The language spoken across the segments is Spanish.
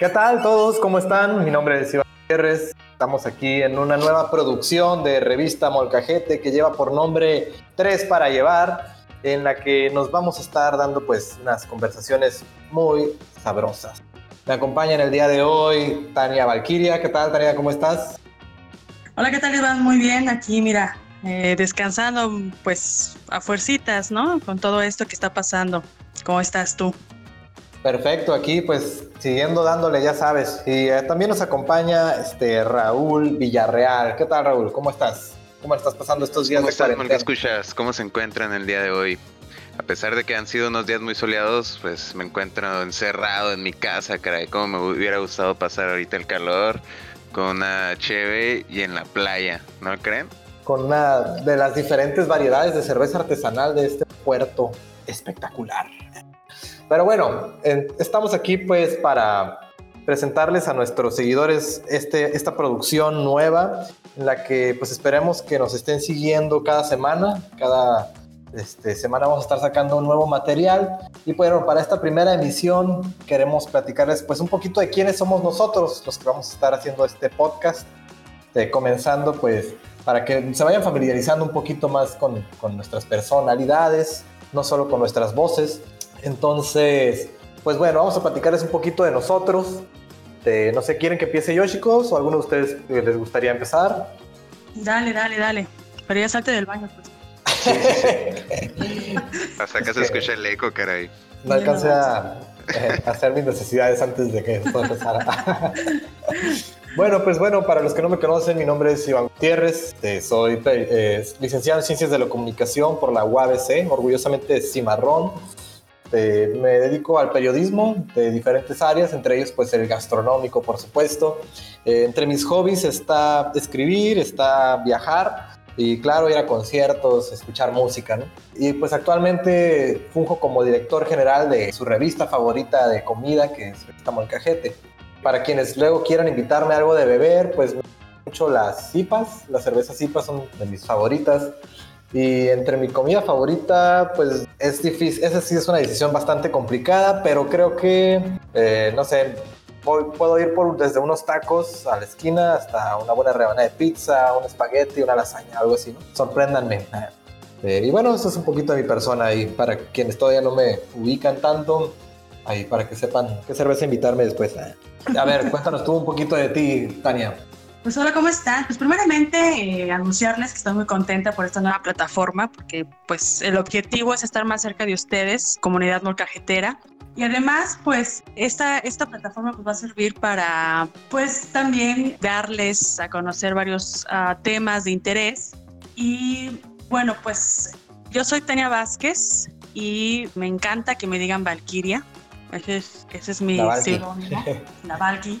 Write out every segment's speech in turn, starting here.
¿Qué tal todos? ¿Cómo están? Mi nombre es Iván Gutiérrez. Estamos aquí en una nueva producción de revista Molcajete que lleva por nombre Tres para llevar, en la que nos vamos a estar dando pues unas conversaciones muy sabrosas. Me acompaña en el día de hoy Tania Valquiria. ¿Qué tal, Tania? ¿Cómo estás? Hola, ¿qué tal, Iván? Muy bien, aquí, mira, eh, descansando pues a fuercitas, ¿no? Con todo esto que está pasando. ¿Cómo estás tú? Perfecto, aquí pues siguiendo dándole, ya sabes. Y eh, también nos acompaña este Raúl Villarreal. ¿Qué tal, Raúl? ¿Cómo estás? ¿Cómo estás pasando estos días ¿Cómo de estás, ¿Qué escuchas? ¿Cómo se encuentran el día de hoy? A pesar de que han sido unos días muy soleados, pues me encuentro encerrado en mi casa, caray. Como me hubiera gustado pasar ahorita el calor con una cheve y en la playa, ¿no creen? Con una de las diferentes variedades de cerveza artesanal de este puerto espectacular. Pero bueno, estamos aquí pues para presentarles a nuestros seguidores este, esta producción nueva en la que pues esperemos que nos estén siguiendo cada semana, cada este, semana vamos a estar sacando un nuevo material. Y bueno, para esta primera emisión queremos platicarles pues un poquito de quiénes somos nosotros, los que vamos a estar haciendo este podcast, eh, comenzando pues para que se vayan familiarizando un poquito más con, con nuestras personalidades, no solo con nuestras voces, entonces, pues bueno, vamos a platicarles un poquito de nosotros. no sé, ¿quieren que empiece yo, chicos? ¿O alguno de ustedes eh, les gustaría empezar? Dale, dale, dale. Pero ya salte del baño, pues. Hasta acá se escucha el eco, caray. No alcancé a, eh, hacer mis necesidades antes de que esto empezara. bueno, pues bueno, para los que no me conocen, mi nombre es Iván Gutiérrez. Eh, soy licenciado en Ciencias de la Comunicación por la UABC, orgullosamente Cimarrón. Este, me dedico al periodismo de diferentes áreas, entre ellos pues el gastronómico, por supuesto. Eh, entre mis hobbies está escribir, está viajar y claro, ir a conciertos, escuchar música. ¿no? Y pues actualmente funjo como director general de su revista favorita de comida, que es Revista Molcajete. Para quienes luego quieran invitarme a algo de beber, pues mucho las cipas, las cervezas cipas son de mis favoritas. Y entre mi comida favorita, pues es difícil, esa sí es una decisión bastante complicada, pero creo que, eh, no sé, puedo ir por desde unos tacos a la esquina hasta una buena rebanada de pizza, un espagueti, una lasaña, algo así, ¿no? Sorpréndanme. Eh, y bueno, eso es un poquito de mi persona y para quienes todavía no me ubican tanto, ahí para que sepan qué cerveza invitarme después. A ver, cuéntanos tú un poquito de ti, Tania. Pues hola, ¿cómo están? Pues primeramente eh, anunciarles que estoy muy contenta por esta nueva plataforma, porque pues el objetivo es estar más cerca de ustedes, comunidad molcajetera. Y además, pues esta, esta plataforma pues, va a servir para pues también darles a conocer varios uh, temas de interés. Y bueno, pues yo soy Tania Vázquez y me encanta que me digan Valquiria. Ese es, ese es mi sinónimo, la Valky.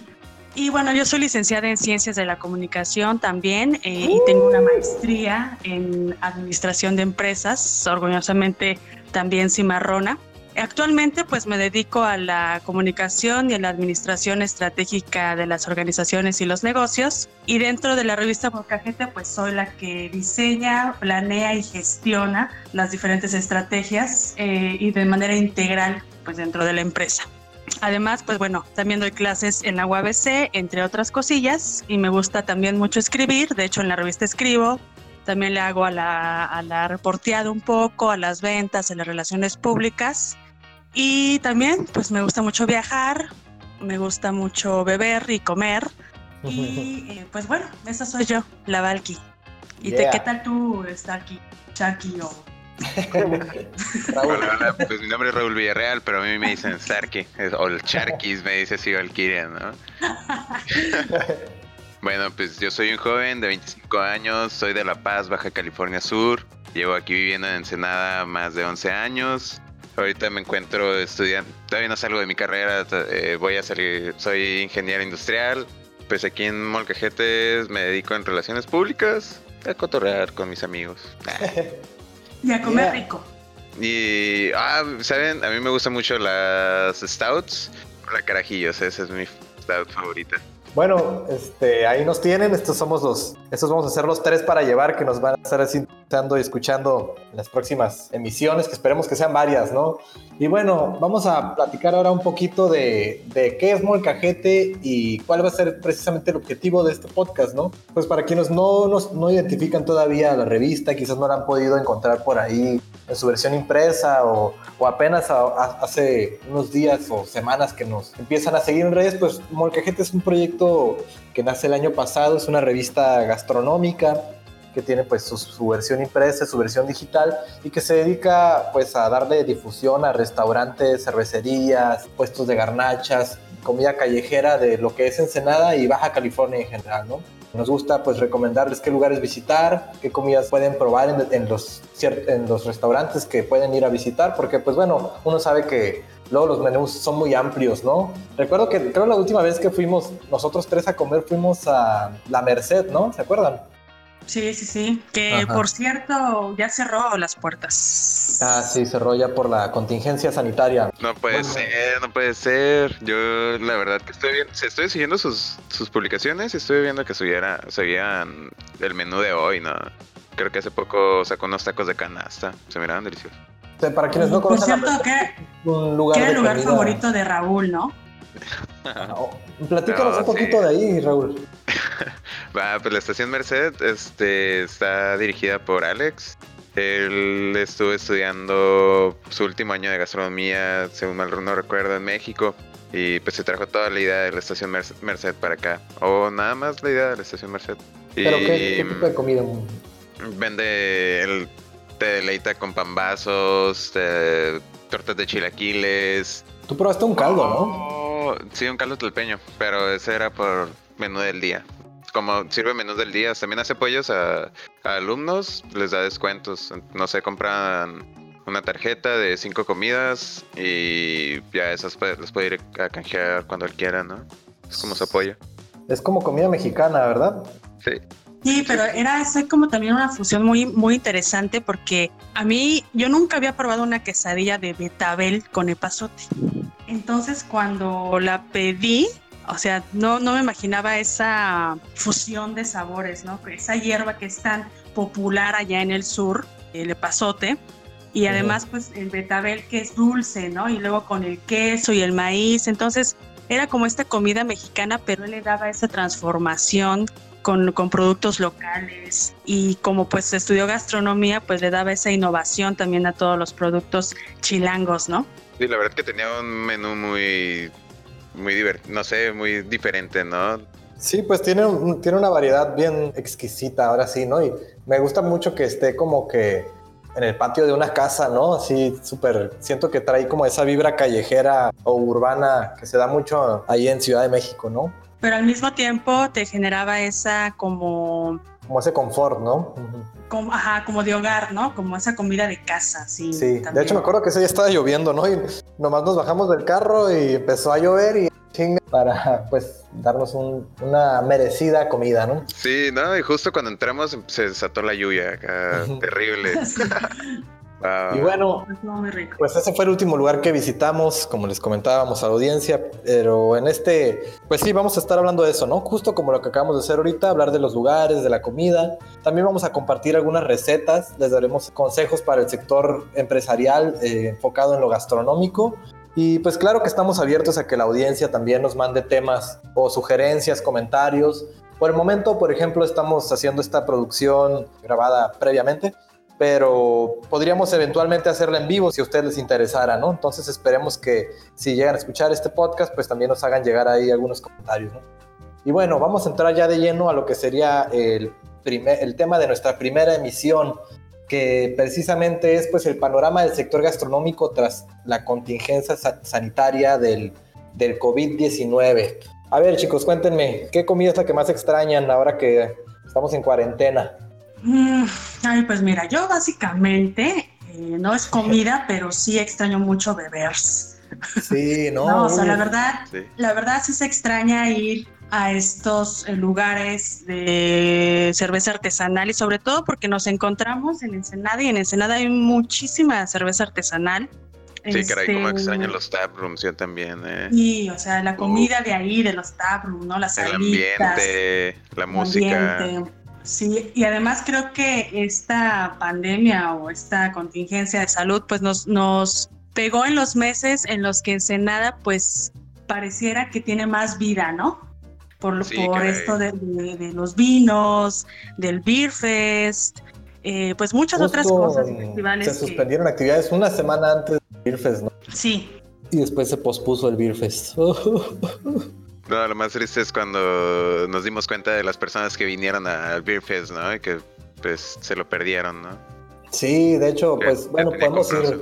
Y bueno, yo soy licenciada en Ciencias de la Comunicación también eh, y tengo una maestría en Administración de Empresas, orgullosamente también cimarrona. Actualmente pues me dedico a la comunicación y a la administración estratégica de las organizaciones y los negocios y dentro de la revista Molcajete pues soy la que diseña, planea y gestiona las diferentes estrategias eh, y de manera integral pues dentro de la empresa. Además, pues bueno, también doy clases en la UABC, entre otras cosillas, y me gusta también mucho escribir. De hecho, en la revista escribo. También le hago a la, a la reporteada un poco, a las ventas, a las relaciones públicas. Y también, pues me gusta mucho viajar, me gusta mucho beber y comer. Y eh, pues bueno, esa soy yo, la Valky. ¿Y te, qué tal tú, Starky, Chucky o Hola, pues mi nombre es Raúl Villarreal, pero a mí me dicen Sarki, o el Charquis me dice si Valkyria, ¿no? bueno, pues yo soy un joven de 25 años, soy de La Paz, Baja California Sur, llevo aquí viviendo en Ensenada más de 11 años. Ahorita me encuentro estudiando, todavía no salgo de mi carrera, eh, voy a salir, soy ingeniero industrial, pues aquí en Molcajetes me dedico en relaciones públicas, a cotorrear con mis amigos. Y a comer rico. Y, ah, ¿saben? A mí me gustan mucho las stouts. La carajillos, esa es mi stout favorita. Bueno, este, ahí nos tienen. Estos somos los, estos vamos a ser los tres para llevar que nos van a estar escuchando en las próximas emisiones, que esperemos que sean varias, ¿no? Y bueno, vamos a platicar ahora un poquito de, qué es Molcajete y cuál va a ser precisamente el objetivo de este podcast, ¿no? Pues para quienes no, nos, no identifican todavía la revista, quizás no la han podido encontrar por ahí en su versión impresa o, o apenas hace unos días o semanas que nos empiezan a seguir en redes, pues Molcajete es un proyecto que nace el año pasado, es una revista gastronómica que tiene pues su, versión impresa, su versión digital y que se dedica pues a darle difusión a restaurantes, cervecerías, puestos de garnachas, comida callejera de lo que es Ensenada y Baja California en general, ¿no? Nos gusta pues recomendarles qué lugares visitar, qué comidas pueden probar en, en, los, en los restaurantes que pueden ir a visitar, porque pues bueno, uno sabe que Luego los menús son muy amplios, ¿no? Recuerdo que creo la última vez que fuimos nosotros tres a comer fuimos a La Merced, ¿no? ¿Se acuerdan? Sí, sí, sí. Que por cierto ya cerró las puertas. Ah, sí, cerró ya por la contingencia sanitaria. No puede ser, no puede ser. Yo la verdad que estoy viendo, estoy siguiendo sus, sus publicaciones y estoy viendo que subiera, subían el menú de hoy, ¿no? Creo que hace poco sacó unos tacos de canasta. Se miraban deliciosos para quienes no conocen. Por cierto, ¿qué, un lugar ¿qué el lugar favorito de Raúl, no? Oh, platícanos un poquito de ahí, Raúl. Va, pues la estación Merced este, está dirigida por Alex. Él estuvo estudiando su último año de gastronomía, según mal no recuerdo, en México. Y pues se trajo toda la idea de la estación Merced, para acá. O nada más la idea de la estación Merced. ¿Pero qué, tipo de comida? Vende el te deleita con pambazos, tortas de chilaquiles. Tú probaste un caldo, ¿no? Sí, un caldo tlalpeño, pero ese era por menú del día. Como sirve menú del día, también hace pollos a, alumnos, les da descuentos. No sé, compran una tarjeta de cinco comidas y ya esas les puede ir a canjear cuando él quiera, ¿no? Es como su apoyo. Es como comida mexicana, ¿verdad? Sí. Sí, pero era como también una fusión muy, muy interesante porque a mí yo nunca había probado una quesadilla de betabel con epazote. Entonces cuando la pedí, o sea, no, no me imaginaba esa fusión de sabores, ¿no? Esa hierba que es tan popular allá en el sur, el epazote, y además pues el betabel que es dulce, ¿no? Y luego con el queso y el maíz, entonces era como esta comida mexicana, pero él le daba esa transformación con, con, productos locales y como pues estudió gastronomía, pues le daba esa innovación también a todos los productos chilangos, ¿no? Sí, la verdad que tenía un menú muy, muy divertido, no sé, muy diferente, ¿no? Sí, pues tiene, tiene una variedad bien exquisita, ahora sí, ¿no? Y me gusta mucho que esté como que en el patio de una casa, ¿no? Así súper, siento que trae como esa vibra callejera o urbana que se da mucho ahí en Ciudad de México, ¿no? Pero al mismo tiempo te generaba esa como... Como ese confort, ¿no? Como, ajá, como de hogar, ¿no? Como esa comida de casa, sí. Sí, de hecho me acuerdo que ese día estaba lloviendo, ¿no? Y nomás nos bajamos del carro y empezó a llover y chinga para pues darnos una merecida comida, ¿no? Sí, no, y justo cuando entramos se desató la lluvia acá, terrible. Y bueno, pues ese fue el último lugar que visitamos, como les comentábamos a la audiencia, pero en este, pues sí, vamos a estar hablando de eso, ¿no? Justo como lo que acabamos de hacer ahorita, hablar de los lugares, de la comida. También vamos a compartir algunas recetas, les daremos consejos para el sector empresarial eh, enfocado en lo gastronómico. Y pues claro que estamos abiertos a que la audiencia también nos mande temas o sugerencias, comentarios. Por el momento, por ejemplo, estamos haciendo esta producción grabada previamente pero podríamos eventualmente hacerla en vivo si a ustedes les interesara, ¿no? Entonces esperemos que si llegan a escuchar este podcast, pues también nos hagan llegar ahí algunos comentarios, ¿no? Y bueno, vamos a entrar ya de lleno a lo que sería el, primer, el tema de nuestra primera emisión, que precisamente es pues el panorama del sector gastronómico tras la contingencia sanitaria del, del COVID-19. A ver chicos, cuéntenme, ¿qué comida es la que más extrañan ahora que estamos en cuarentena? Mm, ay, pues mira, yo básicamente eh, no es comida, pero sí extraño mucho beber. Sí, no. no o sea, la verdad, la verdad sí se extraña ir a estos eh, lugares de cerveza artesanal y sobre todo porque nos encontramos en Ensenada y en Ensenada hay muchísima cerveza artesanal Sí, caray, como Este, extrañan los taprooms, yo también, eh. Sí, o sea, la comida de ahí, de los taprooms, ¿no? Las El salitas, ambiente, la el música. ambiente. Sí, y además creo que esta pandemia o esta contingencia de salud, pues nos, nos pegó en los meses en los que Ensenada, pues pareciera que tiene más vida, ¿no? Por, Sí, por esto de, de- de los vinos, del Beer Fest, eh, pues muchas otras cosas y festivales. Se que- suspendieron actividades una semana antes del Beer Fest, ¿no? sí, Y después se pospuso el Beer Fest. No, lo más triste es cuando nos dimos cuenta de las personas que vinieron al Beer Fest, ¿no? Y que pues se lo perdieron, ¿no? sí, de hecho, Que pues bueno, podemos ir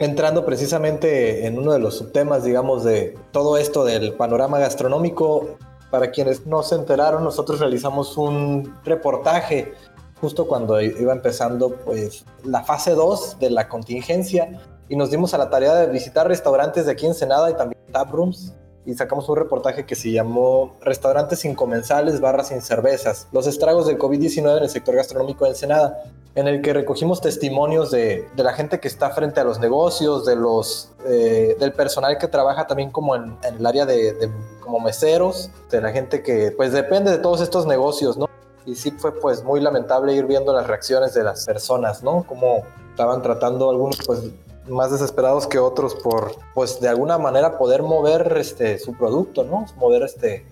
entrando precisamente en uno de los subtemas, digamos, de todo esto del panorama gastronómico. Para quienes no se enteraron, nosotros realizamos un reportaje justo cuando iba empezando pues la fase 2 de la contingencia y nos dimos a la tarea de visitar restaurantes de aquí en Senada y también taprooms y sacamos un reportaje que se llamó Restaurantes sin comensales, barras sin cervezas, los estragos del COVID-19 en el sector gastronómico de Ensenada, en el que recogimos testimonios de, de la gente que está frente a los negocios, de los, eh, del personal que trabaja también como en, en el área de, de- como meseros, de la gente que pues depende de todos estos negocios, ¿no? Y sí fue pues muy lamentable ir viendo las reacciones de las personas, ¿no? Cómo estaban tratando algunos pues más desesperados que otros por pues de alguna manera poder mover este su producto, ¿no? Mover este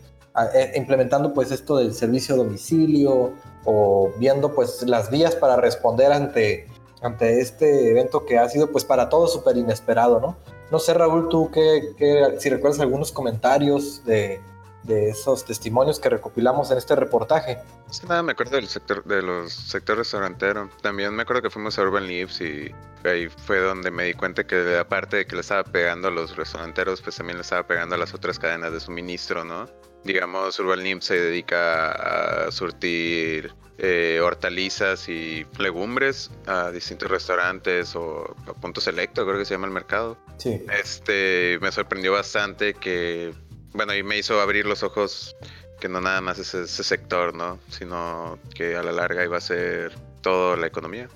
eh, implementando pues esto del servicio a domicilio o viendo pues las vías para responder ante ante este evento que ha sido pues para todos súper inesperado, ¿no? No sé Raúl, tú qué- si recuerdas algunos comentarios de, de esos testimonios que recopilamos en este reportaje. Sí, nada, me acuerdo del sector, de los sectores restaurantero. También me acuerdo que fuimos a Urban Leaves y ahí fue donde me di cuenta que aparte de que le estaba pegando a los restauranteros, pues también le estaba pegando a las otras cadenas de suministro, ¿no? Digamos, Urban Leaves se dedica a surtir eh, hortalizas y legumbres a distintos restaurantes o a puntos selecto, creo que se llama el mercado. Sí. Este, me sorprendió bastante que, bueno, y me hizo abrir los ojos que no nada más es ese sector, ¿no? Sino que a la larga iba a ser toda la economía.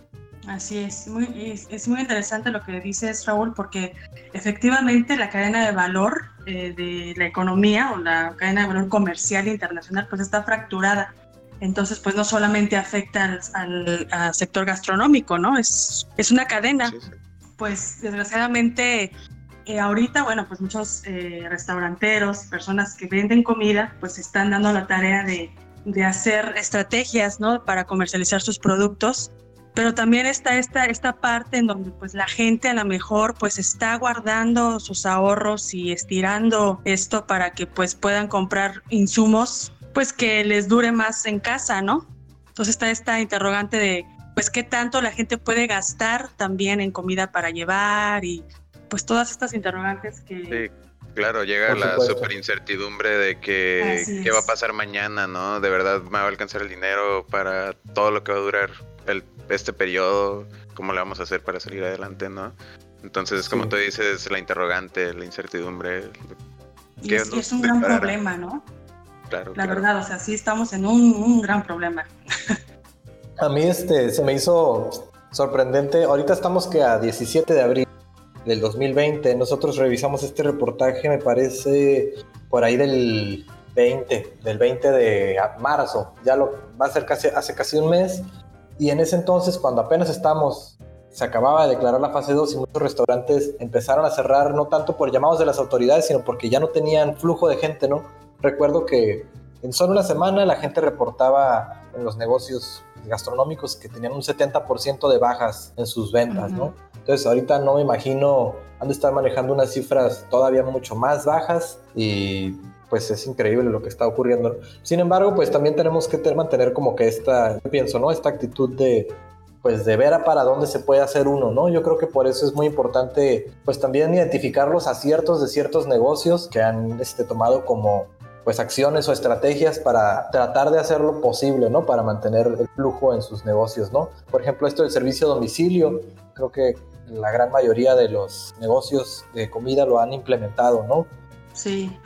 Así es, muy, es, es muy interesante lo que dices, Raúl, porque efectivamente la cadena de valor eh, de la economía o la cadena de valor comercial internacional pues está fracturada. Entonces, pues no solamente afecta al, al- al sector gastronómico, ¿no? Es, es una cadena. Sí, sí. Pues desgraciadamente eh, ahorita, bueno, pues muchos eh, restauranteros, personas que venden comida, pues están dando la tarea de, de hacer estrategias, ¿no? Para comercializar sus productos. Pero también está esta, esta parte en donde pues la gente a lo mejor pues está guardando sus ahorros y estirando esto para que pues puedan comprar insumos pues que les dure más en casa, ¿no? Entonces está esta interrogante de pues qué tanto la gente puede gastar también en comida para llevar y pues todas estas interrogantes que... Sí, claro, llega la super incertidumbre de que Así qué va a pasar mañana, ¿no? De verdad me va a alcanzar el dinero para todo lo que va a durar el, este periodo, cómo le vamos a hacer para salir adelante, ¿no? Entonces, como Sí. tú dices, la interrogante, la incertidumbre, y ¿qué es, un gran problema, ¿no? claro. La claro. verdad, o sea, sí estamos en un, un gran problema. A mí este, se me hizo sorprendente. Ahorita estamos que a 17 de abril del 2020. Nosotros revisamos este reportaje, me parece, por ahí del 20, del 20 de marzo. Ya lo va a ser casi, hace casi un mes. Y en ese entonces, cuando apenas estamos, se acababa de declarar la fase 2 y muchos restaurantes empezaron a cerrar, no tanto por llamados de las autoridades, sino porque ya no tenían flujo de gente, ¿no? Recuerdo que en solo una semana la gente reportaba en los negocios gastronómicos que tenían un 70% de bajas en sus ventas, ¿no? Entonces ahorita no me imagino, han de estar manejando unas cifras todavía mucho más bajas y pues es increíble lo que está ocurriendo. Sin embargo, pues también tenemos que mantener como que esta, pienso, ¿no? Esta actitud de pues de ver a para dónde se puede hacer uno, ¿no? Yo creo que por eso es muy importante pues también identificar los aciertos de ciertos negocios que han este, tomado como pues acciones o estrategias para tratar de hacer lo posible, ¿no? Para mantener el flujo en sus negocios, ¿no? Por ejemplo, esto del servicio a domicilio, creo que la gran mayoría de los negocios de comida lo han implementado, ¿no? Sí.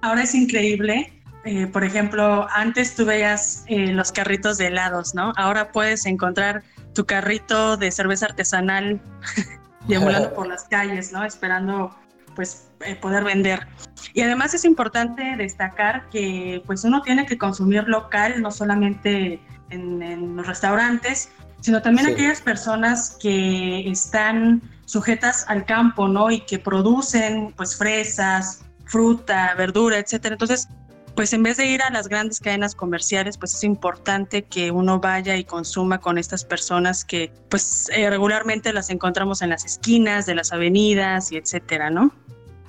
Ahora es increíble. eh, por ejemplo, antes tú veías eh, los carritos de helados, ¿no? Ahora puedes encontrar tu carrito de cerveza artesanal deambulando por las calles, ¿no? Esperando pues eh, poder vender. Y además es importante destacar que pues uno tiene que consumir local, no solamente en, los restaurantes, sino también aquellas personas que están sujetas al campo, ¿no? Y que producen pues fresas, fruta, verdura, etcétera. Entonces, pues en vez de ir a las grandes cadenas comerciales, pues es importante que uno vaya y consuma con estas personas que pues eh, regularmente las encontramos en las esquinas de las avenidas y etcétera, ¿no?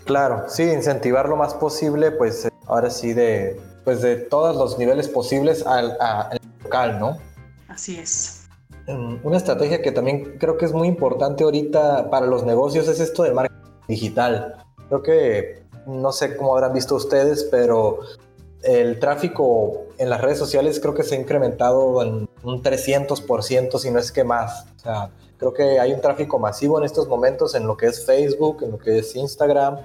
Claro, sí, incentivar lo más posible, pues ahora sí de pues de todos los niveles posibles al, local, ¿no? Así es. Mm, una estrategia que también creo que es muy importante ahorita para los negocios es esto del marketing digital. Creo que no sé cómo habrán visto ustedes, pero el tráfico en las redes sociales creo que se ha incrementado en un 300%, si no es que más. Creo que hay un tráfico masivo en estos momentos en lo que es Facebook, en lo que es Instagram.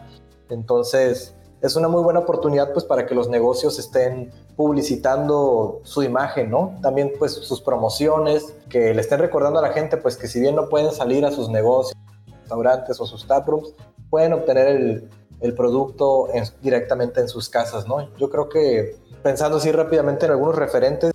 Entonces, es una muy buena oportunidad pues para que los negocios estén publicitando su imagen, ¿no? También pues sus promociones, que le estén recordando a la gente pues que si bien no pueden salir a sus negocios, restaurantes o sus taprooms, pueden obtener el, el producto directamente en sus casas, ¿no? Yo creo que pensando así rápidamente en algunos referentes,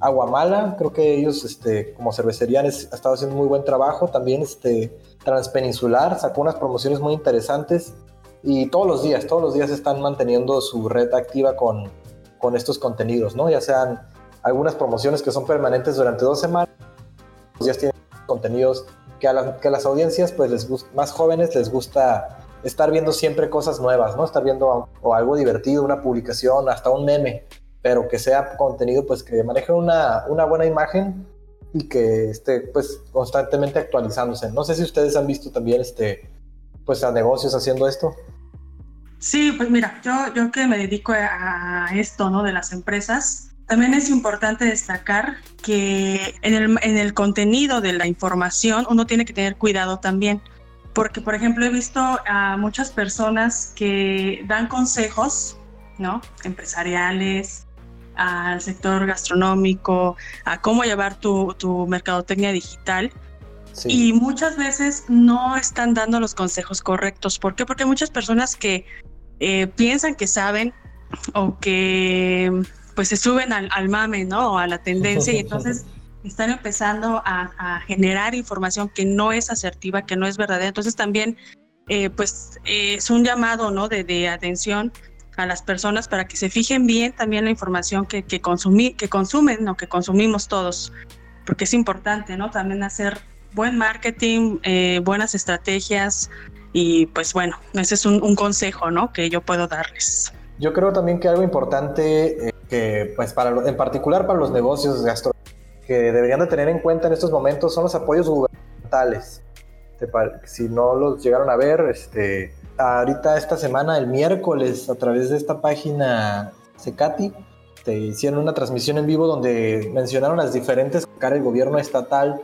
Aguamala, creo que ellos este, como cervecería han estado haciendo muy buen trabajo, también este, Transpeninsular sacó unas promociones muy interesantes y todos los días, todos los días están manteniendo su red activa con, con estos contenidos, ¿no? Ya sean algunas promociones que son permanentes durante dos semanas, días tienen contenidos que a, que a las audiencias pues les más jóvenes les gusta estar viendo siempre cosas nuevas, ¿no? Estar viendo o algo divertido, una publicación, hasta un meme, pero que sea contenido pues que maneje una, una buena imagen y que esté pues constantemente actualizándose. No sé si ustedes han visto también este pues a negocios haciendo esto. Sí, pues mira, yo, yo que me dedico a esto, ¿no? De las empresas, también es importante destacar que en el, en el contenido de la información uno tiene que tener cuidado también porque por ejemplo he visto a muchas personas que dan consejos, ¿no? Empresariales, al sector gastronómico, a cómo llevar tu, tu mercadotecnia digital. Y muchas veces no están dando los consejos correctos. ¿Por qué? Porque hay muchas personas que eh, piensan que saben o que pues se suben al, al mame, ¿no? O a la tendencia y entonces están empezando a, generar información que no es asertiva, que no es verdadera. Entonces también, eh, pues, eh, es un llamado, ¿no? De, atención a las personas para que se fijen bien también la información que, que, que consumen, ¿no? Que consumimos todos, porque es importante, ¿no? También hacer buen marketing, eh, buenas estrategias y pues bueno, ese es un, consejo, ¿no? Que yo puedo darles. Yo creo también que algo importante que, pues, para en particular para los negocios gastronómicos que deberían de tener en cuenta en estos momentos son los apoyos gubernamentales. Si no los llegaron a ver, este, ahorita esta semana, el miércoles, a través de esta página Secati, te hicieron una transmisión en vivo donde mencionaron las diferentes que el gobierno estatal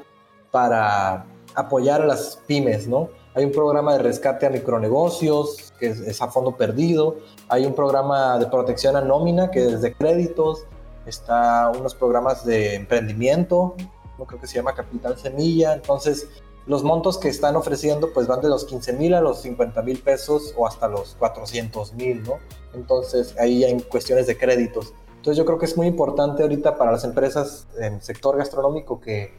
para apoyar a las pymes, ¿no? Hay un programa de rescate a micronegocios, que es, es a fondo perdido. Hay un programa de protección a nómina, que es de créditos está unos programas de emprendimiento, no creo que se llama Capital Semilla, entonces los montos que están ofreciendo pues van de los 15 mil a los 50 mil pesos o hasta los 400 mil, ¿no? Entonces ahí hay cuestiones de créditos. Entonces yo creo que es muy importante ahorita para las empresas en sector gastronómico que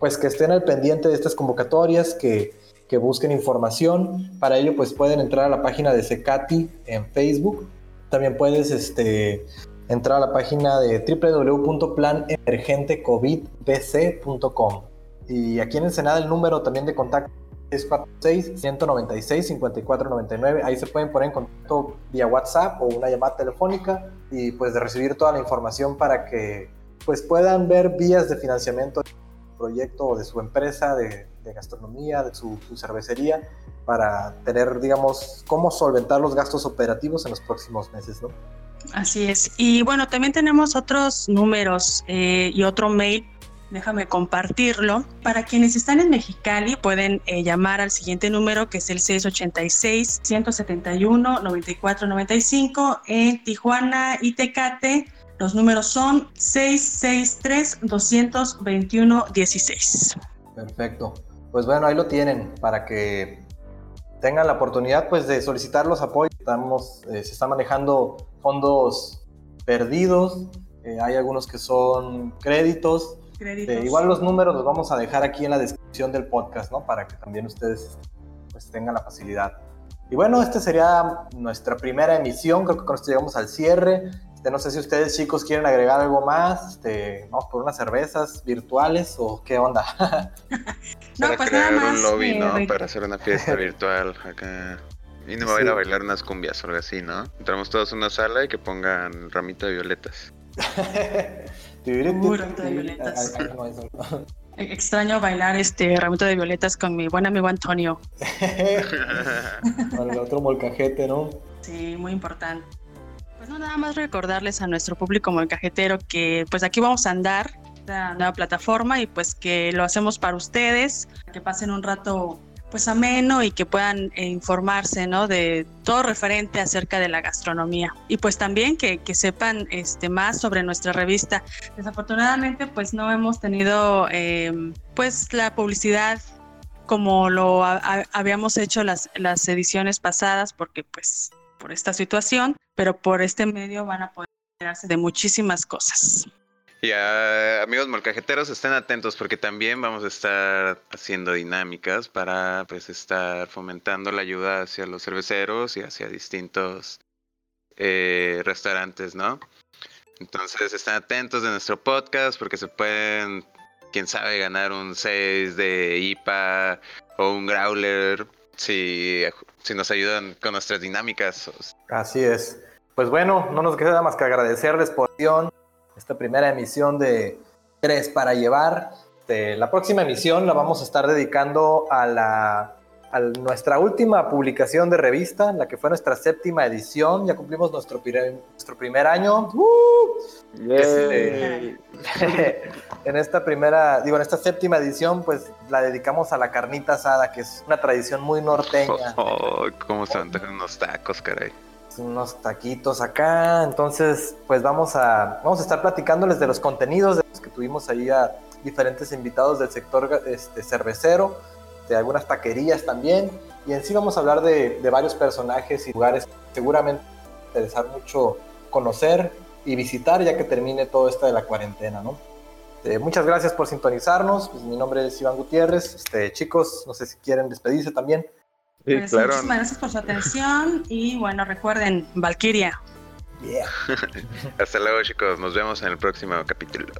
pues que estén al pendiente de estas convocatorias, que, que busquen información. Para ello pues pueden entrar a la página de Secati en Facebook. También puedes este, entrar a la página de www.planemergentecovidbc.com. Y aquí en Ensenada el número también de contacto es 46-196-5499. Ahí se pueden poner en contacto vía WhatsApp o una llamada telefónica y pues de recibir toda la información para que pues puedan ver vías de financiamiento del proyecto o de su empresa de, gastronomía, de su, su, cervecería, para tener, digamos, cómo solventar los gastos operativos en los próximos meses, ¿no? Así es. Y bueno, también tenemos otros números eh, y otro mail. Déjame compartirlo. Para quienes están en Mexicali, pueden eh, llamar al siguiente número que es el 686-171-9495. En Tijuana y Tecate, los números son 663-221-16. Perfecto. Pues bueno, ahí lo tienen para que tengan la oportunidad pues de solicitar los apoyos. Estamos, eh, se están manejando fondos perdidos, eh, hay algunos que son créditos. Créditos. igual los números los vamos a dejar aquí en la descripción del podcast, ¿no? Para que también ustedes pues tengan la facilidad. Y bueno, esta sería nuestra primera emisión, creo que con esto llegamos al cierre. Este, no sé si ustedes chicos quieren agregar algo más, este, vamos por unas cervezas virtuales o qué onda. No, Para pues crear nada más, un lobby, eh, ¿no? Para hacer una fiesta virtual acá. Y no me voy a ir a Sí. bailar unas cumbias o algo así, ¿no? Entramos todos a una sala y que pongan ramito de violetas. Ramito de violetas. E- Extraño bailar este ramito de violetas con mi buen amigo Antonio. Con el otro molcajete, ¿no? Sí, muy importante. Pues no, nada más recordarles a nuestro público molcajetero que pues aquí vamos a andar, esta nueva plataforma y pues que lo hacemos para ustedes, que pasen un rato pues ameno y que puedan eh, informarse, ¿no? De todo referente acerca de la gastronomía. Y pues también que, que sepan este, más sobre nuestra revista. Desafortunadamente pues no hemos tenido eh, pues la publicidad como lo ha- ha- habíamos hecho las, las ediciones pasadas, porque pues por esta situación, pero por este medio van a poder enterarse de muchísimas cosas. Y amigos molcajeteros, estén atentos porque también vamos a estar haciendo dinámicas para pues estar fomentando la ayuda hacia los cerveceros y hacia distintos eh, restaurantes, ¿no? Entonces estén atentos de nuestro podcast porque se pueden, quién sabe, ganar un 6 de IPA o un growler si, si nos ayudan con nuestras dinámicas. Así es. Pues bueno, no nos queda más que agradecerles por esta primera emisión de Tres para Llevar. Este, la próxima emisión la vamos a estar dedicando a, la, a nuestra última publicación de revista, la que fue nuestra séptima edición. Ya cumplimos nuestro, nuestro primer año. ¡Uh! Este, en esta primera, digo, en esta séptima edición, pues la dedicamos a la carnita asada, que es una tradición muy norteña. Oh, cómo se antojan unos tacos, caray. unos taquitos acá. Entonces, pues vamos a, vamos a estar platicándoles de los contenidos de los que tuvimos ahí a diferentes invitados del sector este, cervecero, de algunas taquerías también. Y en sí vamos a hablar de, de varios personajes y lugares que seguramente interesar mucho conocer y visitar ya que termine todo esto de la cuarentena, ¿no? Eh, muchas gracias por sintonizarnos. Pues, mi nombre es Iván Gutiérrez. Este, chicos, no sé si quieren despedirse también. Sí, Pues, claro. Muchísimas gracias por su atención y bueno, recuerden, Valkyria. Yeah. Hasta luego, chicos. Nos vemos en el próximo capítulo.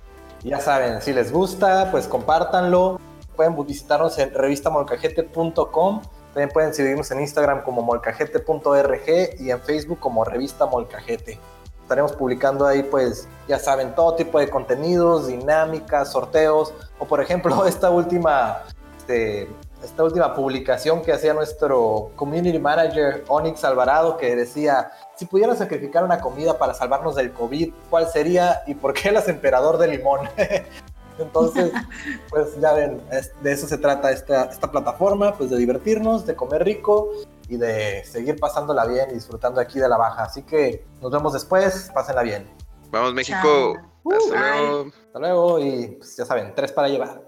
Ya saben, si les gusta, pues compártanlo. Pueden visitarnos en revistamolcajete.com. También pueden seguirnos en Instagram como molcajete.org y en Facebook como revista Molcajete. Estaremos publicando ahí, pues, ya saben, todo tipo de contenidos, dinámicas, sorteos, o por ejemplo, esta última, este, esta última publicación que hacía nuestro community manager Onyx Alvarado, que decía, si pudieran sacrificar una comida para salvarnos del COVID, ¿cuál sería y por qué las emperador de limón? Entonces, pues ya ven, es- de eso se trata esta, esta plataforma, pues de divertirnos, de comer rico y de seguir pasándola bien y disfrutando aquí de la baja. Así que nos vemos después, pásenla bien. Vamos, México. Hasta Bye. luego. Hasta luego y pues ya saben, tres para llevar.